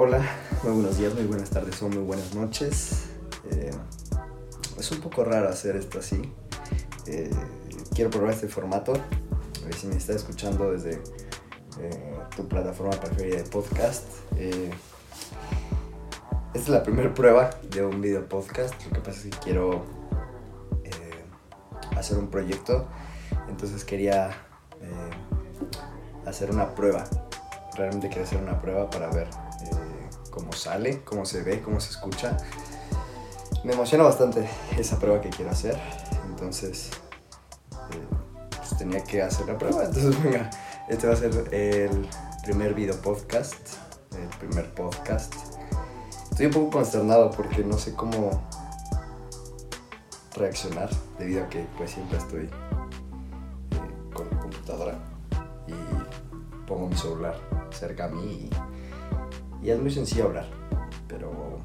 Hola, muy buenos días, muy buenas tardes o muy buenas noches. Eh, es un poco raro hacer esto así. Eh, quiero probar este formato. A ver si me estás escuchando desde eh, tu plataforma preferida de podcast. esta es la primera prueba de un video podcast. Lo que pasa es que quiero hacer un proyecto. Entonces quería hacer una prueba. Realmente quiero hacer una prueba para ver cómo sale, cómo se ve, cómo se escucha. Me emociona bastante esa prueba que quiero hacer. Entonces, eh, pues tenía que hacer la prueba. Entonces, venga, este va a ser el primer video podcast. El primer podcast. Estoy un poco consternado porque no sé cómo reaccionar debido a que pues siempre estoy eh, con la computadora y pongo mi celular cerca a mí y es muy sencillo hablar, pero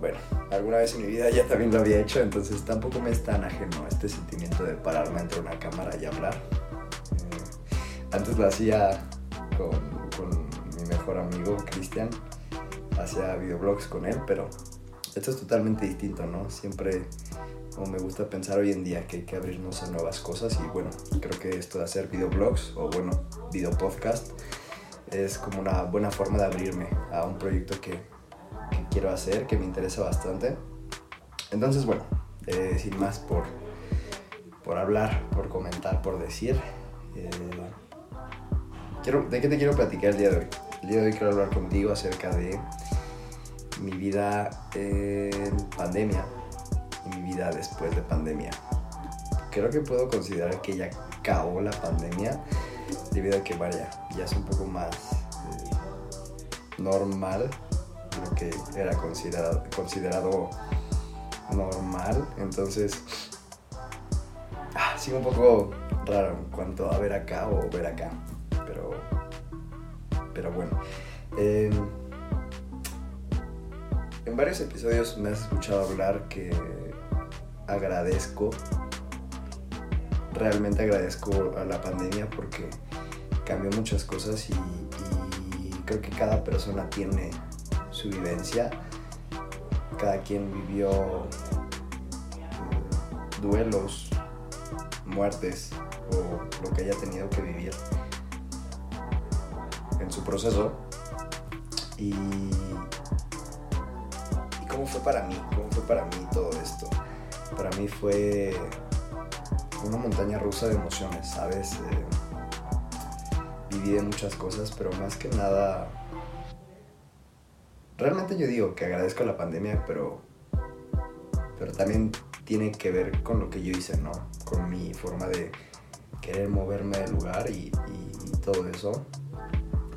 bueno, alguna vez en mi vida ya también lo había hecho, entonces tampoco me es tan ajeno este sentimiento de pararme ante una cámara y hablar. Eh, antes lo hacía con, con mi mejor amigo Cristian, hacía videoblogs con él, pero esto es totalmente distinto, ¿no? Siempre como me gusta pensar hoy en día que hay que abrirnos a nuevas cosas y bueno, creo que esto de hacer videoblogs o bueno, videopodcast es como una buena forma de abrirme a un proyecto que, quiero hacer, que me interesa bastante. Entonces, bueno, eh, sin más por, por hablar, por comentar, por decir, eh, quiero, ¿de qué te quiero platicar el día de hoy? El día de hoy quiero hablar contigo acerca de mi vida en pandemia y mi vida después de pandemia. Creo que puedo considerar que ya acabó la pandemia debido a que vaya, ya es un poco más eh, normal lo que era considerado, considerado normal, entonces ah, sigue un poco raro en cuanto a ver acá o ver acá, pero, pero bueno. Em, en varios episodios me has escuchado hablar que agradezco realmente agradezco a la pandemia porque cambió muchas cosas y, creo que cada persona tiene su vivencia. Cada quien vivió eh, duelos, muertes o lo que haya tenido que vivir en su proceso. Y, y cómo fue para mí, cómo fue para mí todo esto. Para mí fue una montaña rusa de emociones, ¿sabes? Eh, viví de muchas cosas, pero más que nada... Realmente yo digo que agradezco la pandemia, pero, pero también tiene que ver con lo que yo hice, ¿no? Con mi forma de querer moverme del lugar y, todo eso.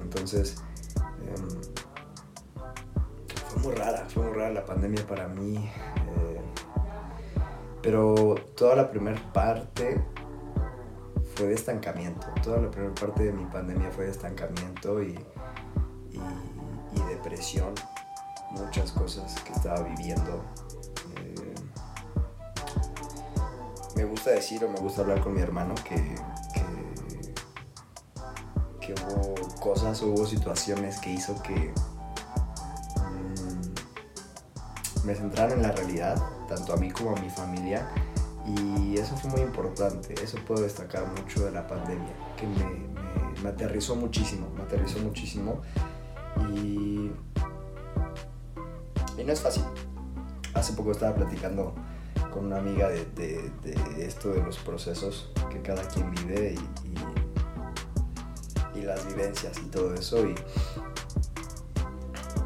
Entonces, em, fue muy rara, fue muy rara la pandemia para mí. Eh, pero toda la primera parte fue de estancamiento. Toda la primera parte de mi pandemia fue de estancamiento y, depresión. Muchas cosas que estaba viviendo. Eh, me gusta decir o me gusta hablar con mi hermano que, que, hubo cosas, hubo situaciones que hizo que mm, me centraran en la realidad tanto a mí como a mi familia. Y eso fue muy importante, eso puedo destacar mucho de la pandemia, que me, me, aterrizó muchísimo, me aterrizó muchísimo. Y, y no es fácil. Hace poco estaba platicando con una amiga de, de, esto de los procesos que cada quien vive y, y, las vivencias y todo eso. Y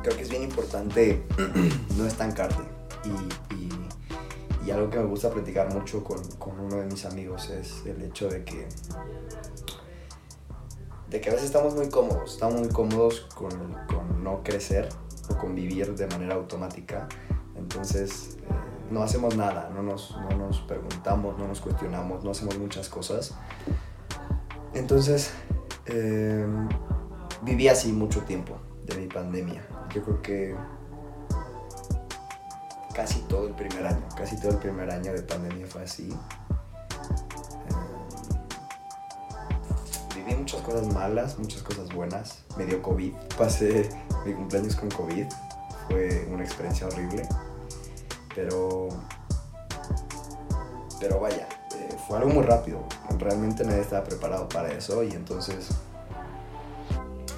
creo que es bien importante no estancarte y algo que me gusta platicar mucho con, con, uno de mis amigos es el hecho de que, de que a veces estamos muy cómodos, estamos muy cómodos con, con no crecer o con vivir de manera automática. Entonces eh, no hacemos nada, no nos, no nos preguntamos, no nos cuestionamos, no hacemos muchas cosas. Entonces eh, viví así mucho tiempo de mi pandemia. Yo creo que casi todo el primer año, casi todo el primer año de pandemia fue así. Eh, viví muchas cosas malas, muchas cosas buenas. Me dio COVID. Pasé mi cumpleaños con COVID. Fue una experiencia horrible. Pero. Pero vaya, eh, fue algo muy rápido. Realmente nadie estaba preparado para eso y entonces.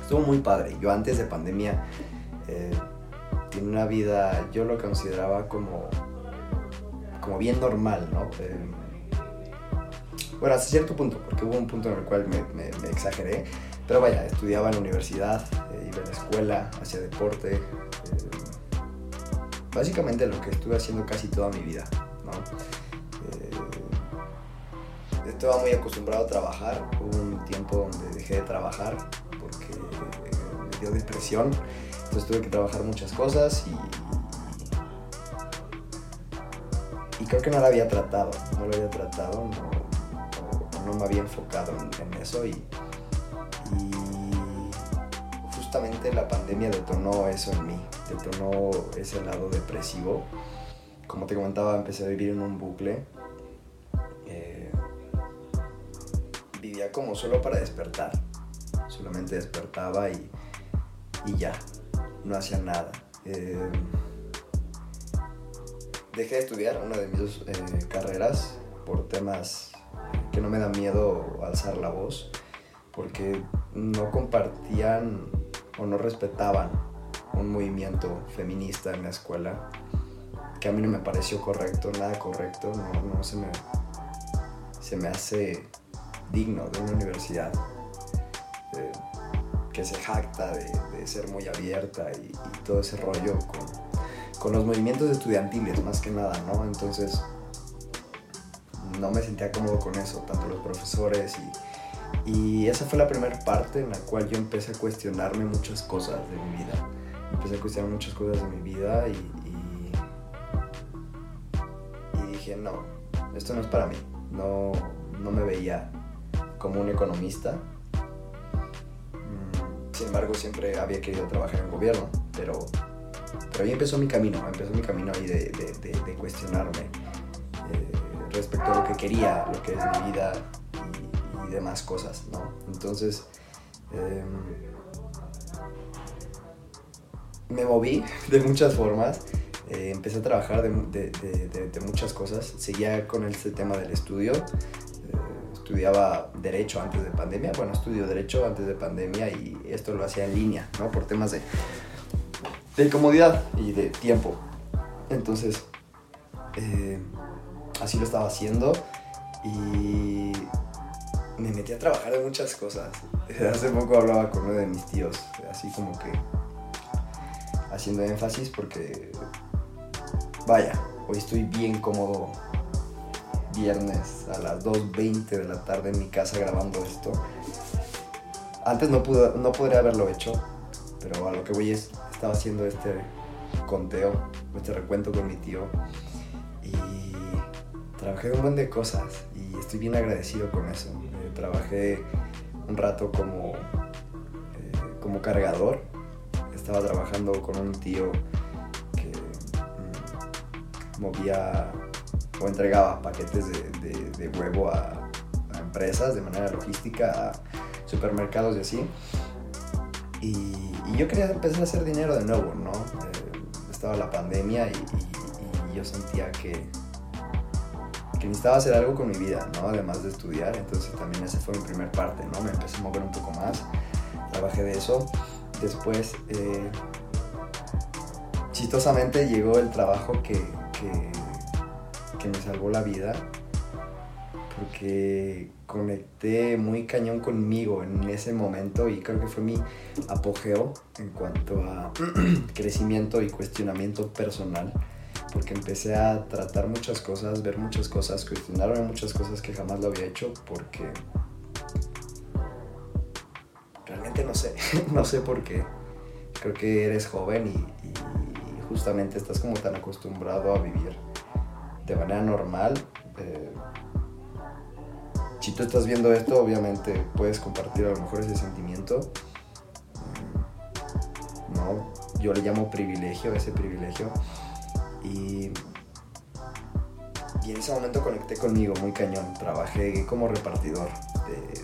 Estuvo muy padre. Yo antes de pandemia. Eh, tiene una vida, yo lo consideraba como, como bien normal, ¿no? Eh, bueno, hasta cierto punto, porque hubo un punto en el cual me, exageré, pero vaya, estudiaba en la universidad, eh, iba a la escuela, hacía deporte, eh, básicamente lo que estuve haciendo casi toda mi vida, ¿no? estaba muy acostumbrado a trabajar, hubo un tiempo donde dejé de trabajar porque me dio depresión, entonces tuve que trabajar muchas cosas y, y creo que no lo había tratado, no lo había tratado, no, no, me había enfocado en, eso y, y, justamente la pandemia detonó eso en mí, detonó ese lado depresivo. Como te comentaba, empecé a vivir en un bucle. Eh, vivía como solo para despertar, solamente despertaba y, y ya, no hacía nada. Eh, dejé de estudiar una de mis eh, carreras por temas que no me da miedo alzar la voz, porque no compartían o no respetaban un movimiento feminista en la escuela que a mí no me pareció correcto, nada correcto, no, se, me, se me hace digno de una universidad. Que se jacta de, ser muy abierta y, todo ese rollo con, los movimientos estudiantiles más que nada, ¿no? Entonces no me sentía cómodo con eso, tanto los profesores y, y esa fue la primera parte en la cual yo empecé a cuestionarme muchas cosas de mi vida. Empecé a cuestionar muchas cosas de mi vida y, y, dije, no, esto no es para mí. No, no me veía como un economista, embargo, siempre había querido trabajar en gobierno, pero, pero ahí empezó mi camino, empezó mi camino ahí de, de, cuestionarme eh, respecto a lo que quería, lo que es mi vida y, demás cosas, ¿no? Entonces, em, me moví de muchas formas, eh, empecé a trabajar de, muchas cosas, seguía con este tema del estudio, estudiaba Derecho antes de pandemia. Bueno, estudio Derecho antes de pandemia y esto lo hacía en línea, ¿no? Por temas de, de comodidad y de tiempo. Entonces, eh, así lo estaba haciendo y me metí a trabajar de muchas cosas. Hace poco hablaba con uno de mis tíos, así como que haciendo énfasis porque, vaya, hoy estoy bien cómodo viernes a las 2.20 de la tarde en mi casa grabando esto. Antes no, pude, no podría haberlo hecho, pero a lo que voy es, estaba haciendo este conteo, este recuento con mi tío y trabajé un buen de cosas y estoy bien agradecido con eso. Eh, trabajé un rato como, eh, como cargador, estaba trabajando con un tío que mm, movía o entregaba paquetes de, huevo a, empresas de manera logística, a supermercados y así. Y, yo quería empezar a hacer dinero de nuevo, ¿no? Eh, estaba la pandemia y, yo sentía que, que necesitaba hacer algo con mi vida, ¿no? Además de estudiar, entonces también esa fue mi primer parte, ¿no? Me empecé a mover un poco más, trabajé de eso. Después, eh, chistosamente llegó el trabajo que que me salvó la vida porque conecté muy cañón conmigo en ese momento y creo que fue mi apogeo en cuanto a crecimiento y cuestionamiento personal porque empecé a tratar muchas cosas, ver muchas cosas, cuestionarme muchas cosas que jamás lo había hecho porque realmente no sé, no sé por qué. Creo que eres joven y, y justamente estás como tan acostumbrado a vivir de manera normal. Eh, si tú estás viendo esto, obviamente puedes compartir a lo mejor ese sentimiento. No, yo le llamo privilegio, ese privilegio. Y, en ese momento conecté conmigo muy cañón. Trabajé como repartidor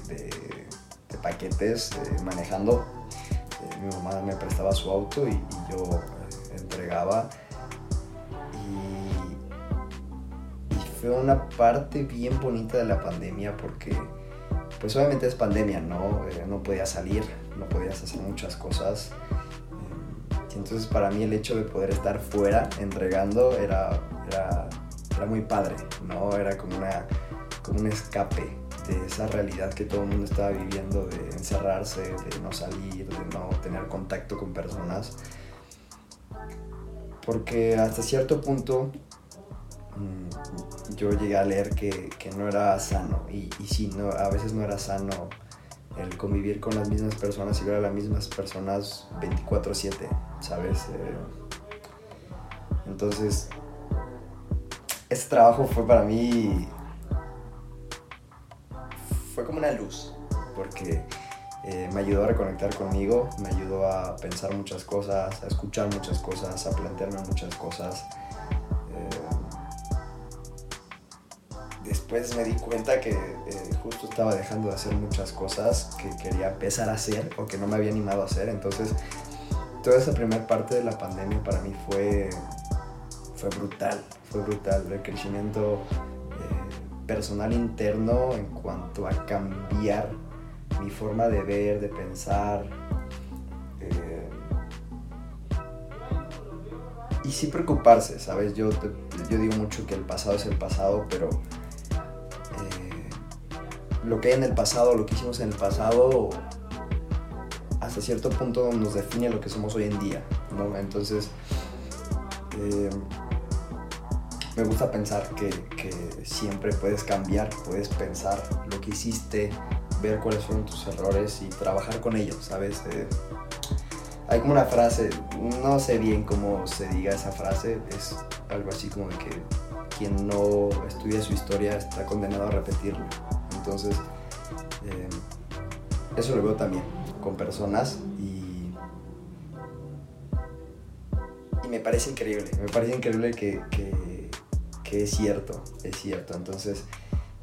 de, paquetes eh, manejando. Eh, mi mamá me prestaba su auto y, y yo eh, entregaba. Fue una parte bien bonita de la pandemia porque pues obviamente es pandemia, ¿no? Eh, no podías salir, no podías hacer muchas cosas. Entonces para mí el hecho de poder estar fuera entregando era, era, era muy padre, ¿no? Era como, una, como un escape de esa realidad que todo el mundo estaba viviendo, de encerrarse, de no salir, de no tener contacto con personas. Porque hasta cierto punto yo llegué a leer que, que no era sano y, y sí, no, a veces no era sano el convivir con las mismas personas y ver a las mismas personas 24/7, ¿sabes? Eh, entonces, este trabajo fue para mí, fue como una luz, porque eh, me ayudó a reconectar conmigo, me ayudó a pensar muchas cosas, a escuchar muchas cosas, a plantearme muchas cosas. Me di cuenta que eh, justo estaba dejando de hacer muchas cosas que quería empezar a hacer o que no me había animado a hacer. Entonces, toda esa primera parte de la pandemia para mí fue, fue brutal, fue brutal. El crecimiento eh, personal interno en cuanto a cambiar mi forma de ver, de pensar. eh, y sí preocuparse, ¿sabes? Yo, yo digo mucho que el pasado es el pasado, pero lo que hay en el pasado, lo que hicimos en el pasado, hasta cierto punto nos define lo que somos hoy en día, ¿no? Entonces, eh, me gusta pensar que, siempre puedes cambiar, puedes pensar lo que hiciste, ver cuáles fueron tus errores y trabajar con ellos, ¿sabes? Eh, hay como una frase, no sé bien cómo se diga esa frase, es algo así como de que quien no estudia su historia está condenado a repetirlo. Entonces, eh, eso lo veo también con personas y, y me parece increíble, me parece increíble que, que- es cierto, es cierto. Entonces,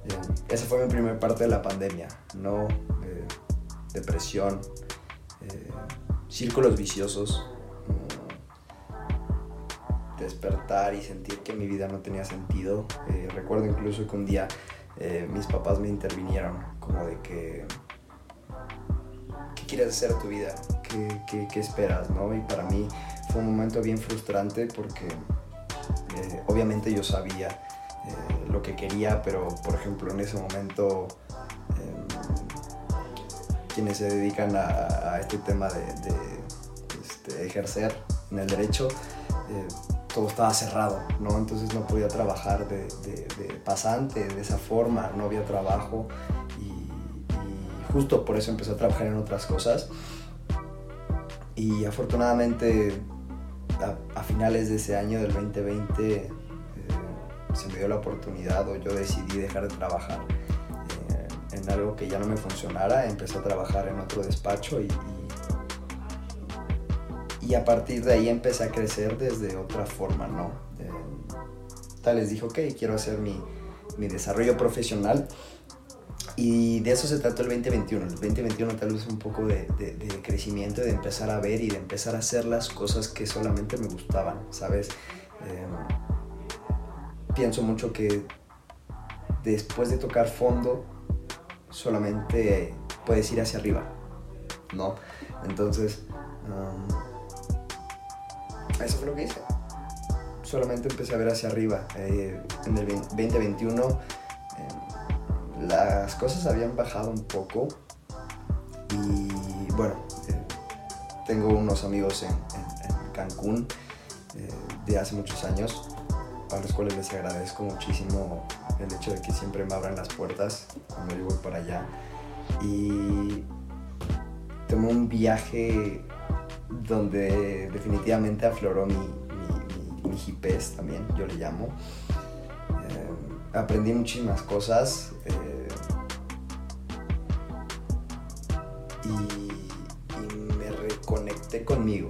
eh, esa fue mi primera parte de la pandemia, ¿no? Eh, depresión, círculos viciosos, mm, despertar y sentir que mi vida no tenía sentido. Recuerdo incluso que un día eh, mis papás me intervinieron como de que, ¿qué quieres hacer tu vida? ¿Qué, qué, esperas? ¿no? Y para mí fue un momento bien frustrante porque eh, obviamente yo sabía eh, lo que quería, pero por ejemplo en ese momento eh, quienes se dedican a, este tema de, de, este, ejercer en el derecho, todo estaba cerrado, ¿no? Entonces no podía trabajar de, pasante de esa forma, no había trabajo y, justo por eso empecé a trabajar en otras cosas. Y afortunadamente a, finales de ese año del 2020 eh, se me dio la oportunidad o yo decidí dejar de trabajar eh, en algo que ya no me funcionara, empecé a trabajar en otro despacho y, y a partir de ahí empecé a crecer desde otra forma, ¿no? Tal les dije, ok, quiero hacer mi, mi desarrollo profesional y de eso se trató el 2021. El 2021 tal vez un poco de, de, de crecimiento, de empezar a ver y de empezar a hacer las cosas que solamente me gustaban, ¿sabes? Eh, pienso mucho que después de tocar fondo, solamente puedes ir hacia arriba, ¿no? Entonces, eso fue lo que hice. Solamente empecé a ver hacia arriba. En el 2021 eh, las cosas habían bajado un poco y bueno, eh, tengo unos amigos en Cancún eh, de hace muchos años, a los cuales les agradezco muchísimo el hecho de que siempre me abran las puertas cuando yo voy para allá. Y tomé un viaje donde definitivamente afloró mi, mi, también, yo le llamo. Eh, aprendí muchísimas cosas eh, y, y me reconecté conmigo,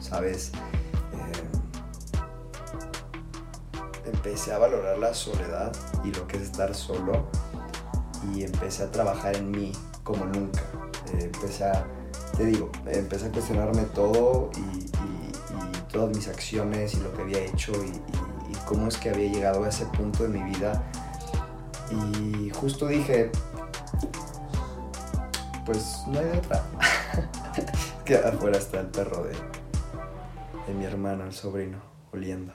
¿sabes? Eh, empecé a valorar la soledad y lo que es estar solo y empecé a trabajar en mí como nunca, empecé a, te digo, empecé a cuestionarme todo y, todas mis acciones y lo que había hecho y, cómo es que había llegado a ese punto de mi vida. Y justo dije, pues no hay de otra. que afuera está el perro de, de mi hermano, el sobrino, oliendo,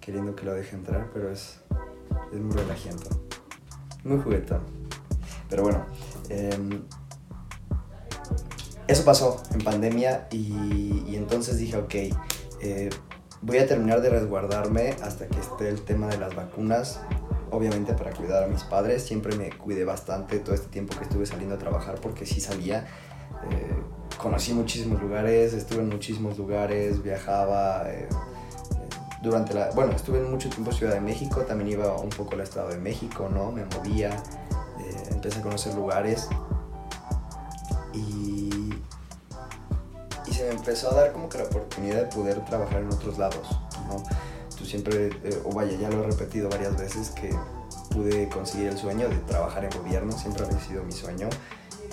queriendo que lo deje entrar, pero es, es muy relajante, muy juguetón. Pero bueno, em, eso pasó en pandemia y, entonces dije, ok, eh, voy a terminar de resguardarme hasta que esté el tema de las vacunas. Obviamente para cuidar a mis padres, siempre me cuidé bastante todo este tiempo que estuve saliendo a trabajar porque sí salía. Eh, conocí muchísimos lugares, estuve en muchísimos lugares, viajaba. Eh, durante la, bueno, estuve mucho tiempo en Ciudad de México, también iba un poco al Estado de México, ¿no? Me movía, empecé a conocer lugares y se me empezó a dar como que la oportunidad de poder trabajar en otros lados, ¿no? Tú siempre, eh, o vaya, ya lo he repetido varias veces que pude conseguir el sueño de trabajar en gobierno, siempre ha sido mi sueño.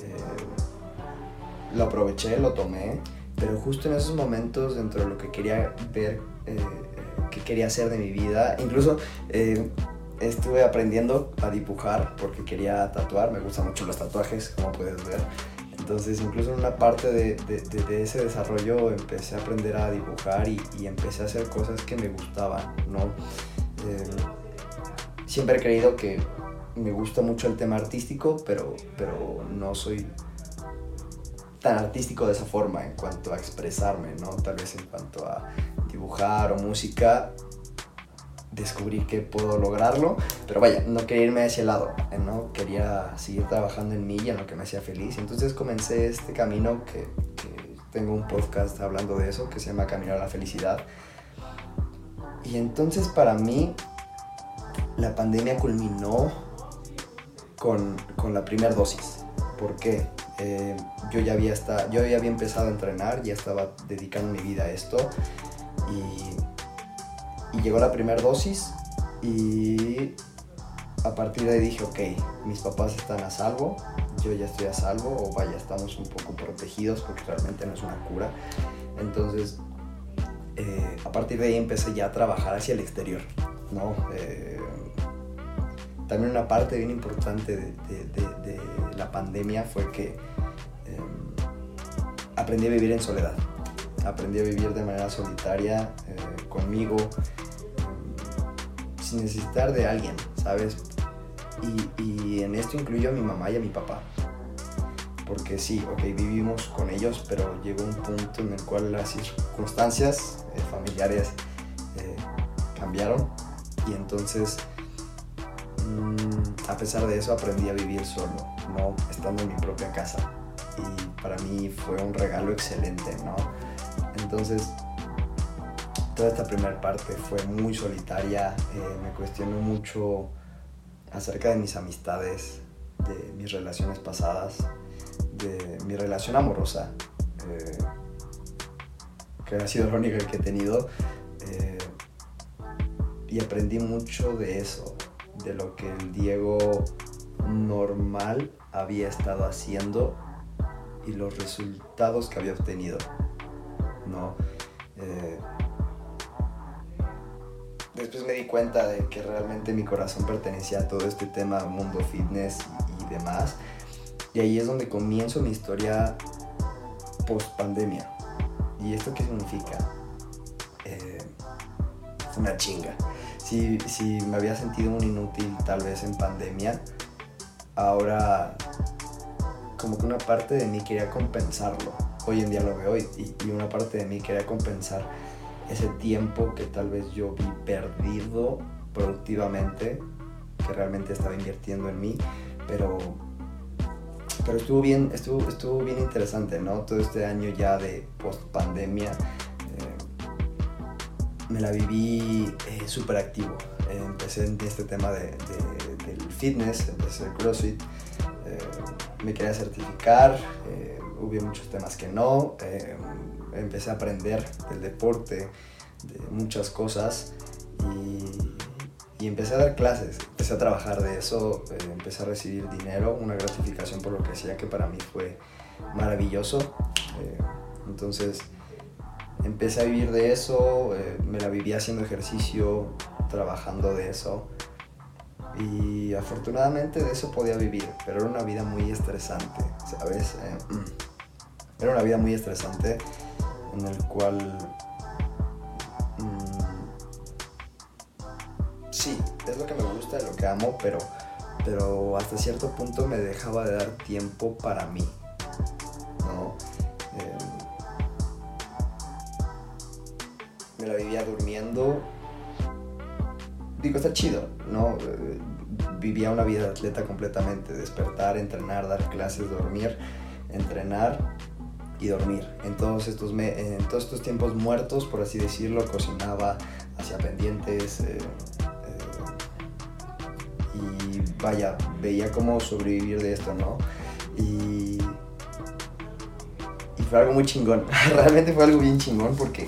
Eh, lo aproveché, lo tomé, pero justo en esos momentos dentro de lo que quería ver, eh, que quería hacer de mi vida, incluso estuve aprendiendo a dibujar porque quería tatuar, me gustan mucho los tatuajes, como puedes ver. Entonces, incluso en una parte de, de, ese desarrollo empecé a aprender a dibujar y, y, empecé a hacer cosas que me gustaban, ¿no? Eh, siempre he creído que me gusta mucho el tema artístico, pero, pero no soy tan artístico de esa forma en cuanto a expresarme, ¿no? Tal vez en cuanto a dibujar o música, descubrí que puedo lograrlo, pero vaya, no quería irme a ese lado, ¿no? Quería seguir trabajando en mí y en lo que me hacía feliz. Entonces comencé este camino que, tengo un podcast hablando de eso, que se llama Camino a la Felicidad. Y entonces para mí la pandemia culminó con, con la primera dosis. ¿Por qué? Eh, yo, ya había yo ya había empezado a entrenar, ya estaba dedicando mi vida a esto y llegó la primera dosis y a partir de ahí dije, ok, mis papás están a salvo, yo ya estoy a salvo, o vaya, estamos un poco protegidos porque realmente no es una cura. Entonces, eh, a partir de ahí empecé ya a trabajar hacia el exterior, ¿no? Eh, también una parte bien importante de, la pandemia fue que em, aprendí a vivir en soledad, aprendí a vivir de manera solitaria eh, conmigo, sin necesitar de alguien, ¿sabes? Y, en esto incluyo a mi mamá y a mi papá. Porque sí, ok, vivimos con ellos, pero llegó un punto en el cual las circunstancias eh, familiares eh, cambiaron y entonces, mm, a pesar de eso, aprendí a vivir solo, ¿no? Estando en mi propia casa. Y para mí fue un regalo excelente, ¿no? Entonces, toda esta primera parte fue muy solitaria, eh, me cuestionó mucho acerca de mis amistades, de mis relaciones pasadas, de mi relación amorosa, eh, que ha sido la única que he tenido, eh, y aprendí mucho de eso, de lo que el Diego normal había estado haciendo y los resultados que había obtenido. ¿no? Después me di cuenta de que realmente mi corazón pertenecía a todo este tema mundo fitness y, demás. Y ahí es donde comienzo mi historia post pandemia. ¿Y esto qué significa? Eh, una chinga. Si, si me había sentido un inútil tal vez en pandemia, ahora como que una parte de mí quería compensarlo. Hoy en día lo veo y, y una parte de mí quería compensar ese tiempo que tal vez yo vi perdido productivamente, que realmente estaba invirtiendo en mí, pero, pero estuvo, bien, estuvo, estuvo bien interesante, ¿no? Todo este año ya de post pandemia eh, me la viví eh, súper activo. Eh, empecé en este tema de, del fitness, empecé el CrossFit, me quería certificar, hubo muchos temas que no empecé a aprender del deporte, de muchas cosas y, empecé a dar clases, empecé a trabajar de eso, eh, empecé a recibir dinero, una gratificación por lo que hacía que para mí fue maravilloso. Eh, entonces empecé a vivir de eso, eh, me la vivía haciendo ejercicio, trabajando de eso. Y afortunadamente de eso podía vivir, pero era una vida muy estresante, ¿sabes? Eh, era una vida muy estresante en el cual... Mm, sí, es lo que me gusta, es lo que amo, pero, pero hasta cierto punto me dejaba de dar tiempo para mí, ¿no? Em, me la vivía durmiendo digo, está chido, ¿no? Vivía una vida de atleta completamente, despertar, entrenar, dar clases, dormir, entrenar y dormir. En todos estos, en todos estos tiempos muertos, por así decirlo, cocinaba, hacía pendientes. Eh, eh, y vaya, veía cómo sobrevivir de esto, ¿no? Y, fue algo muy chingón. Realmente fue algo bien chingón porque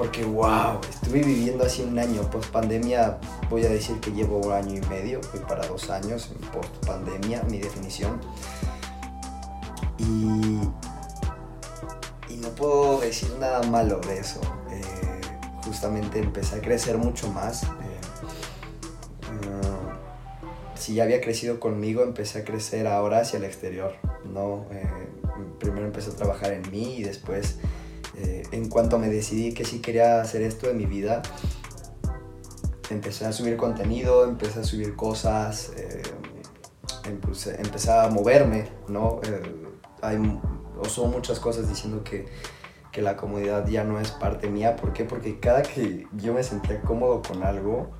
porque wow, estuve viviendo así un año post pandemia, voy a decir que llevo un año y medio, voy para dos años post pandemia, mi definición. Y, no puedo decir nada malo de eso. Eh, justamente empecé a crecer mucho más. Eh, uh, si ya había crecido conmigo, empecé a crecer ahora hacia el exterior. ¿no? Eh, primero empecé a trabajar en mí y después eh, en cuanto me decidí que sí quería hacer esto de mi vida, empecé a subir contenido, empecé a subir cosas, eh, empecé, a moverme, ¿no? Eh, hay, son muchas cosas diciendo que, que, la comodidad ya no es parte mía. ¿Por qué? Porque cada que yo me sentía cómodo con algo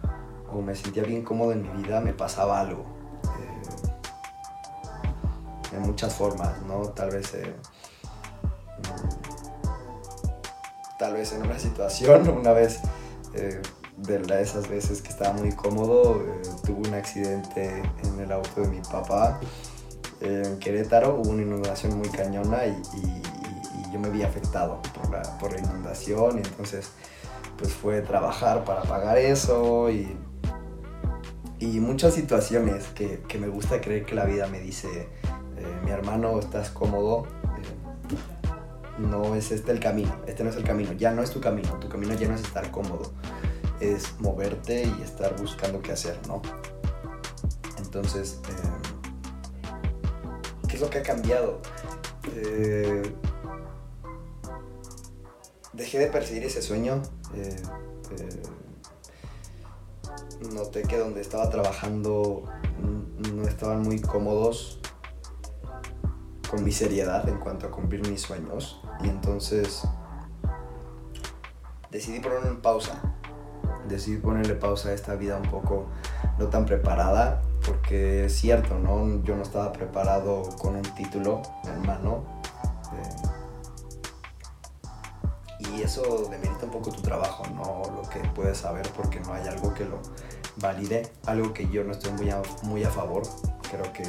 o me sentía bien cómodo en mi vida, me pasaba algo. en muchas formas, ¿no? Tal vez tal vez en una situación, una vez eh, de esas veces que estaba muy cómodo, eh, tuve un accidente en el auto de mi papá en Querétaro, hubo una inundación muy cañona y, yo me vi afectado por la, por la inundación y entonces pues fue trabajar para pagar eso y, y muchas situaciones que, que, me gusta creer que la vida me dice, eh, mi hermano, estás cómodo, no es este el camino, este no es el camino, ya no es tu camino, tu camino ya no es estar cómodo, es moverte y estar buscando qué hacer, ¿no? Entonces, eh, ¿qué lo que ha cambiado? Eh, dejé de perseguir ese sueño. Eh, noté que donde estaba trabajando no estaban muy cómodos con mi seriedad en cuanto a cumplir mis sueños. Y entonces decidí ponerlo en pausa. Decidí ponerle pausa a esta vida un poco no tan preparada, porque es cierto, ¿no? Yo no estaba preparado con un título en mano. Eh, y eso demerita un poco tu trabajo, no lo que puedes saber, porque no hay algo que lo valide, algo que yo no estoy muy a, favor. Creo que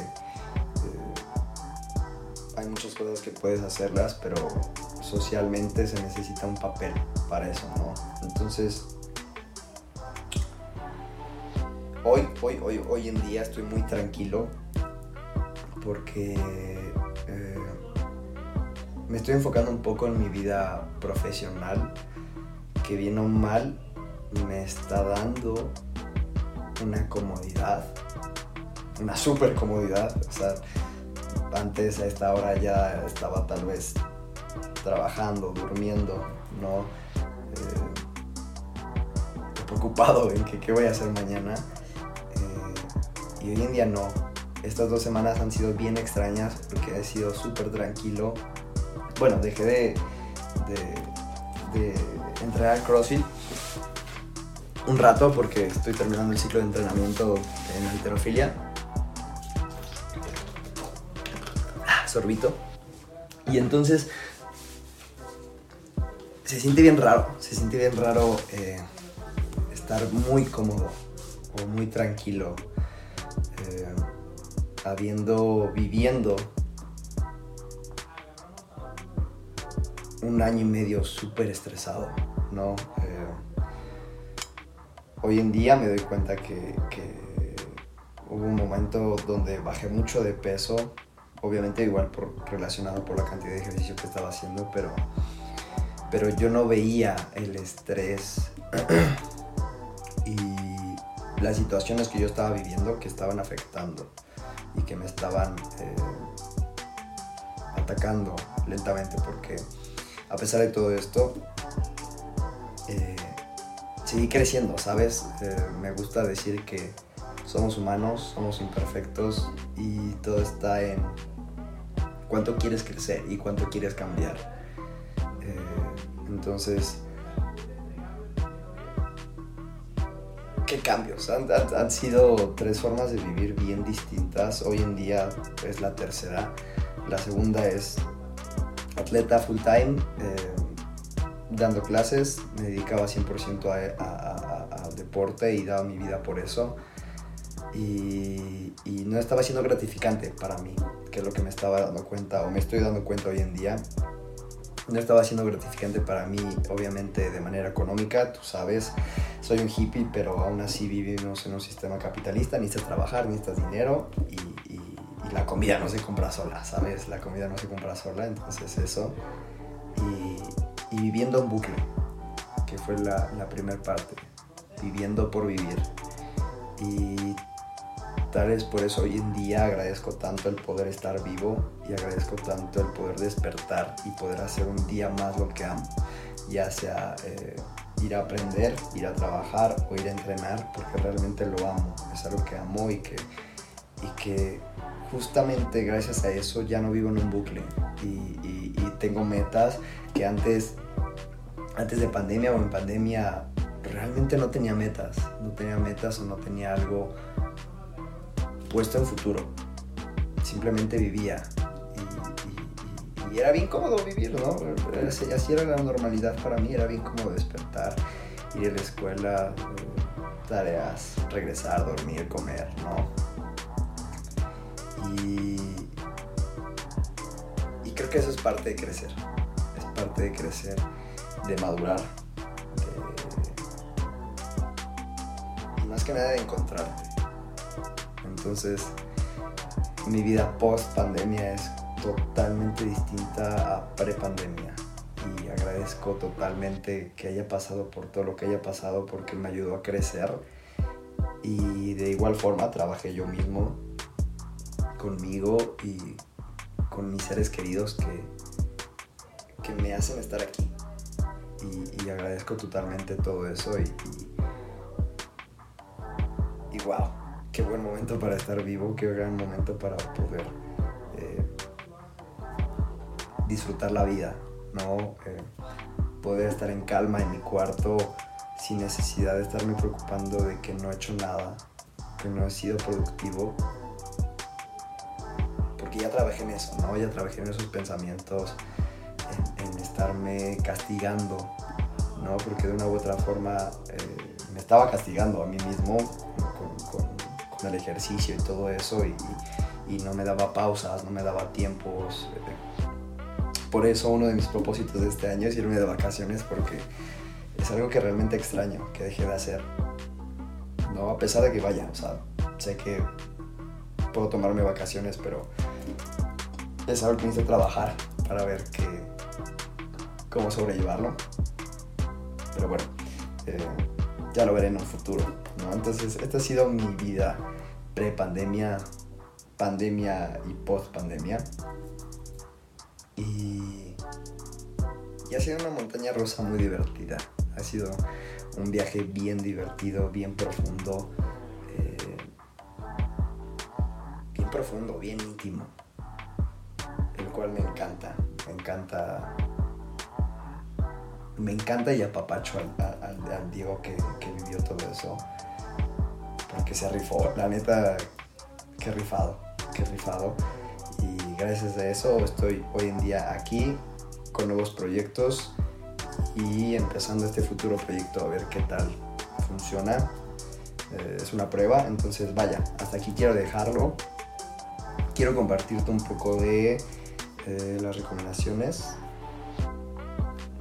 hay muchas cosas que puedes hacerlas, pero socialmente se necesita un papel para eso, ¿no? Entonces, hoy, hoy, hoy, hoy en día estoy muy tranquilo porque eh, me estoy enfocando un poco en mi vida profesional, que bien o mal me está dando una comodidad, una super comodidad, o sea, antes a esta hora ya estaba tal vez trabajando, durmiendo, no eh, preocupado en que qué voy a hacer mañana. Y hoy en día no. Estas dos semanas han sido bien extrañas porque he sido súper tranquilo. Bueno, dejé de, de, de entrenar CrossFit un rato porque estoy terminando el ciclo de entrenamiento en alterofilia sorbito. Y entonces se siente bien raro, se siente bien raro eh, estar muy cómodo o muy tranquilo, eh, habiendo, viviendo un año y medio súper estresado, ¿no? Eh, hoy en día me doy cuenta que, hubo un momento donde bajé mucho de peso, obviamente igual por, relacionado por la cantidad de ejercicio que estaba haciendo, pero, pero yo no veía el estrés las situaciones que yo estaba viviendo que estaban afectando y que me estaban eh, atacando lentamente porque a pesar de todo esto eh, seguí creciendo, ¿sabes? Eh, me gusta decir que somos humanos, somos imperfectos y todo está en cuánto quieres crecer y cuánto quieres cambiar. entonces, cambios. Han, sido tres formas de vivir bien distintas. Hoy en día es la tercera. La segunda es atleta full time, eh, dando clases. Me dedicaba 100% al deporte y daba mi vida por eso. Y, no estaba siendo gratificante para mí, que es lo que me estaba dando cuenta o me estoy dando cuenta hoy en día no estaba siendo gratificante para mí, obviamente de manera económica, tú sabes, soy un hippie, pero aún así vivimos en un sistema capitalista, necesitas trabajar, necesitas dinero y, la comida no se compra sola, ¿sabes? La comida no se compra sola, entonces eso. Y, viviendo en bucle, que fue la, la primera parte, viviendo por vivir. Y Por eso hoy en día agradezco tanto el poder estar vivo y agradezco tanto el poder despertar y poder hacer un día más lo que amo. Ya sea eh, ir a aprender, ir a trabajar o ir a entrenar, porque realmente lo amo. Es algo que amo y que, y que justamente gracias a eso ya no vivo en un bucle y, tengo metas que antes, antes de pandemia o en pandemia realmente no tenía metas. No tenía metas o no tenía algo puesto en futuro. Simplemente vivía. Y, era bien cómodo vivir, ¿no? Así era la normalidad para mí, era bien cómodo despertar, ir a la escuela, eh, tareas, regresar, dormir, comer, ¿no? Y, y creo que eso es parte de crecer, es parte de crecer, de madurar, y más que nada de encontrarte. Entonces, mi vida post pandemia es totalmente distinta a pre pandemia y agradezco totalmente que haya pasado por todo lo que haya pasado porque me ayudó a crecer. Y de igual forma trabajé yo mismo conmigo y con mis seres queridos que, que me hacen estar aquí. Y, agradezco totalmente todo eso y, y, y wow qué buen momento para estar vivo, qué gran momento para poder eh, disfrutar la vida, ¿no? Eh, poder estar en calma en mi cuarto sin necesidad de estarme preocupando de que no he hecho nada, que no he sido productivo, porque ya trabajé en eso, ¿no? Ya trabajé en esos pensamientos, en, estarme castigando, ¿no? Porque de una u otra forma eh, me estaba castigando a mí mismo el ejercicio y todo eso y, no me daba pausas, no me daba tiempos. Por eso uno de mis propósitos de este año es irme de vacaciones porque es algo que realmente extraño, que dejé de hacer. No, a pesar de que vaya, o sé que puedo tomarme vacaciones, pero es algo que necesito trabajar para ver que, cómo sobrellevarlo. Pero bueno, eh, ya lo veré en un futuro. Entonces, esta ha sido mi vida pre-pandemia, pandemia y post-pandemia. Y, ha sido una montaña rusa muy divertida. Ha sido un viaje bien divertido, bien profundo. Eh, bien profundo, bien íntimo. El cual me encanta. Me encanta. Me encanta y apapacho al, al, Diego que, que vivió todo eso porque se rifó, la neta, qué rifado, qué rifado. Y gracias a eso estoy hoy en día aquí con nuevos proyectos y empezando este futuro proyecto a ver qué tal funciona. Eh, es una prueba, entonces vaya, hasta aquí quiero dejarlo. Quiero compartirte un poco de eh, las recomendaciones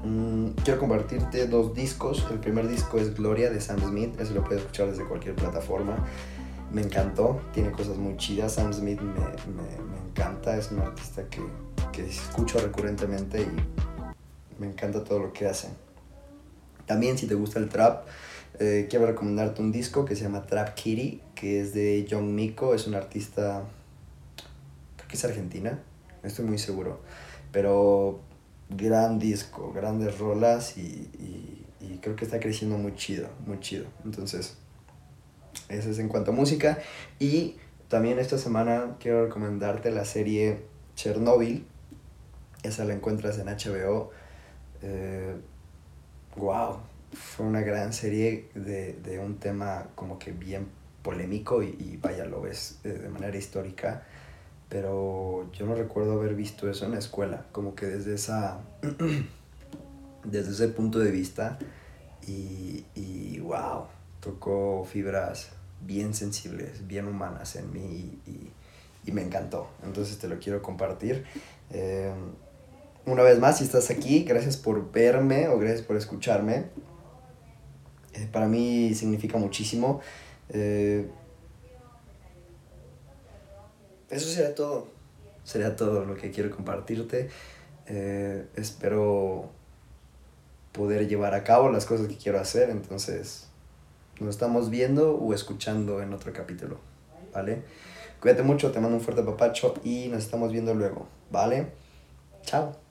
Mm, quiero compartirte dos discos. El primer disco es Gloria de Sam Smith, ese lo puedes escuchar desde cualquier plataforma. me encantó, tiene cosas muy chidas. Sam Smith me, me, encanta, es un artista que, que, escucho recurrentemente y me encanta todo lo que hace. También si te gusta el trap, eh, quiero recomendarte un disco que se llama Trap Kitty, que es de John Miko, es un artista, creo que es argentina, no estoy muy seguro, pero gran disco, grandes rolas y, y, creo que está creciendo muy chido, muy chido. Entonces, eso es en cuanto a música. Y también esta semana quiero recomendarte la serie Chernobyl. Esa la encuentras en HBO. wow, eh, fue una gran serie de, de, un tema como que bien polémico y, y vaya, lo ves de, de, manera histórica. Pero yo no recuerdo haber visto eso en la escuela, como que desde esa... desde ese punto de vista y, y wow, tocó fibras bien sensibles, bien humanas en mí y, y, me encantó. Entonces te lo quiero compartir. Eh, una vez más, si estás aquí, gracias por verme o gracias por escucharme. Eh, para mí significa muchísimo. Eh, eso será todo. Sería todo lo que quiero compartirte. espero poder llevar a cabo las cosas que quiero hacer. Entonces, nos estamos viendo o escuchando en otro capítulo, ¿vale? Cuídate mucho, te mando un fuerte papacho y nos estamos viendo luego, ¿vale? Chao.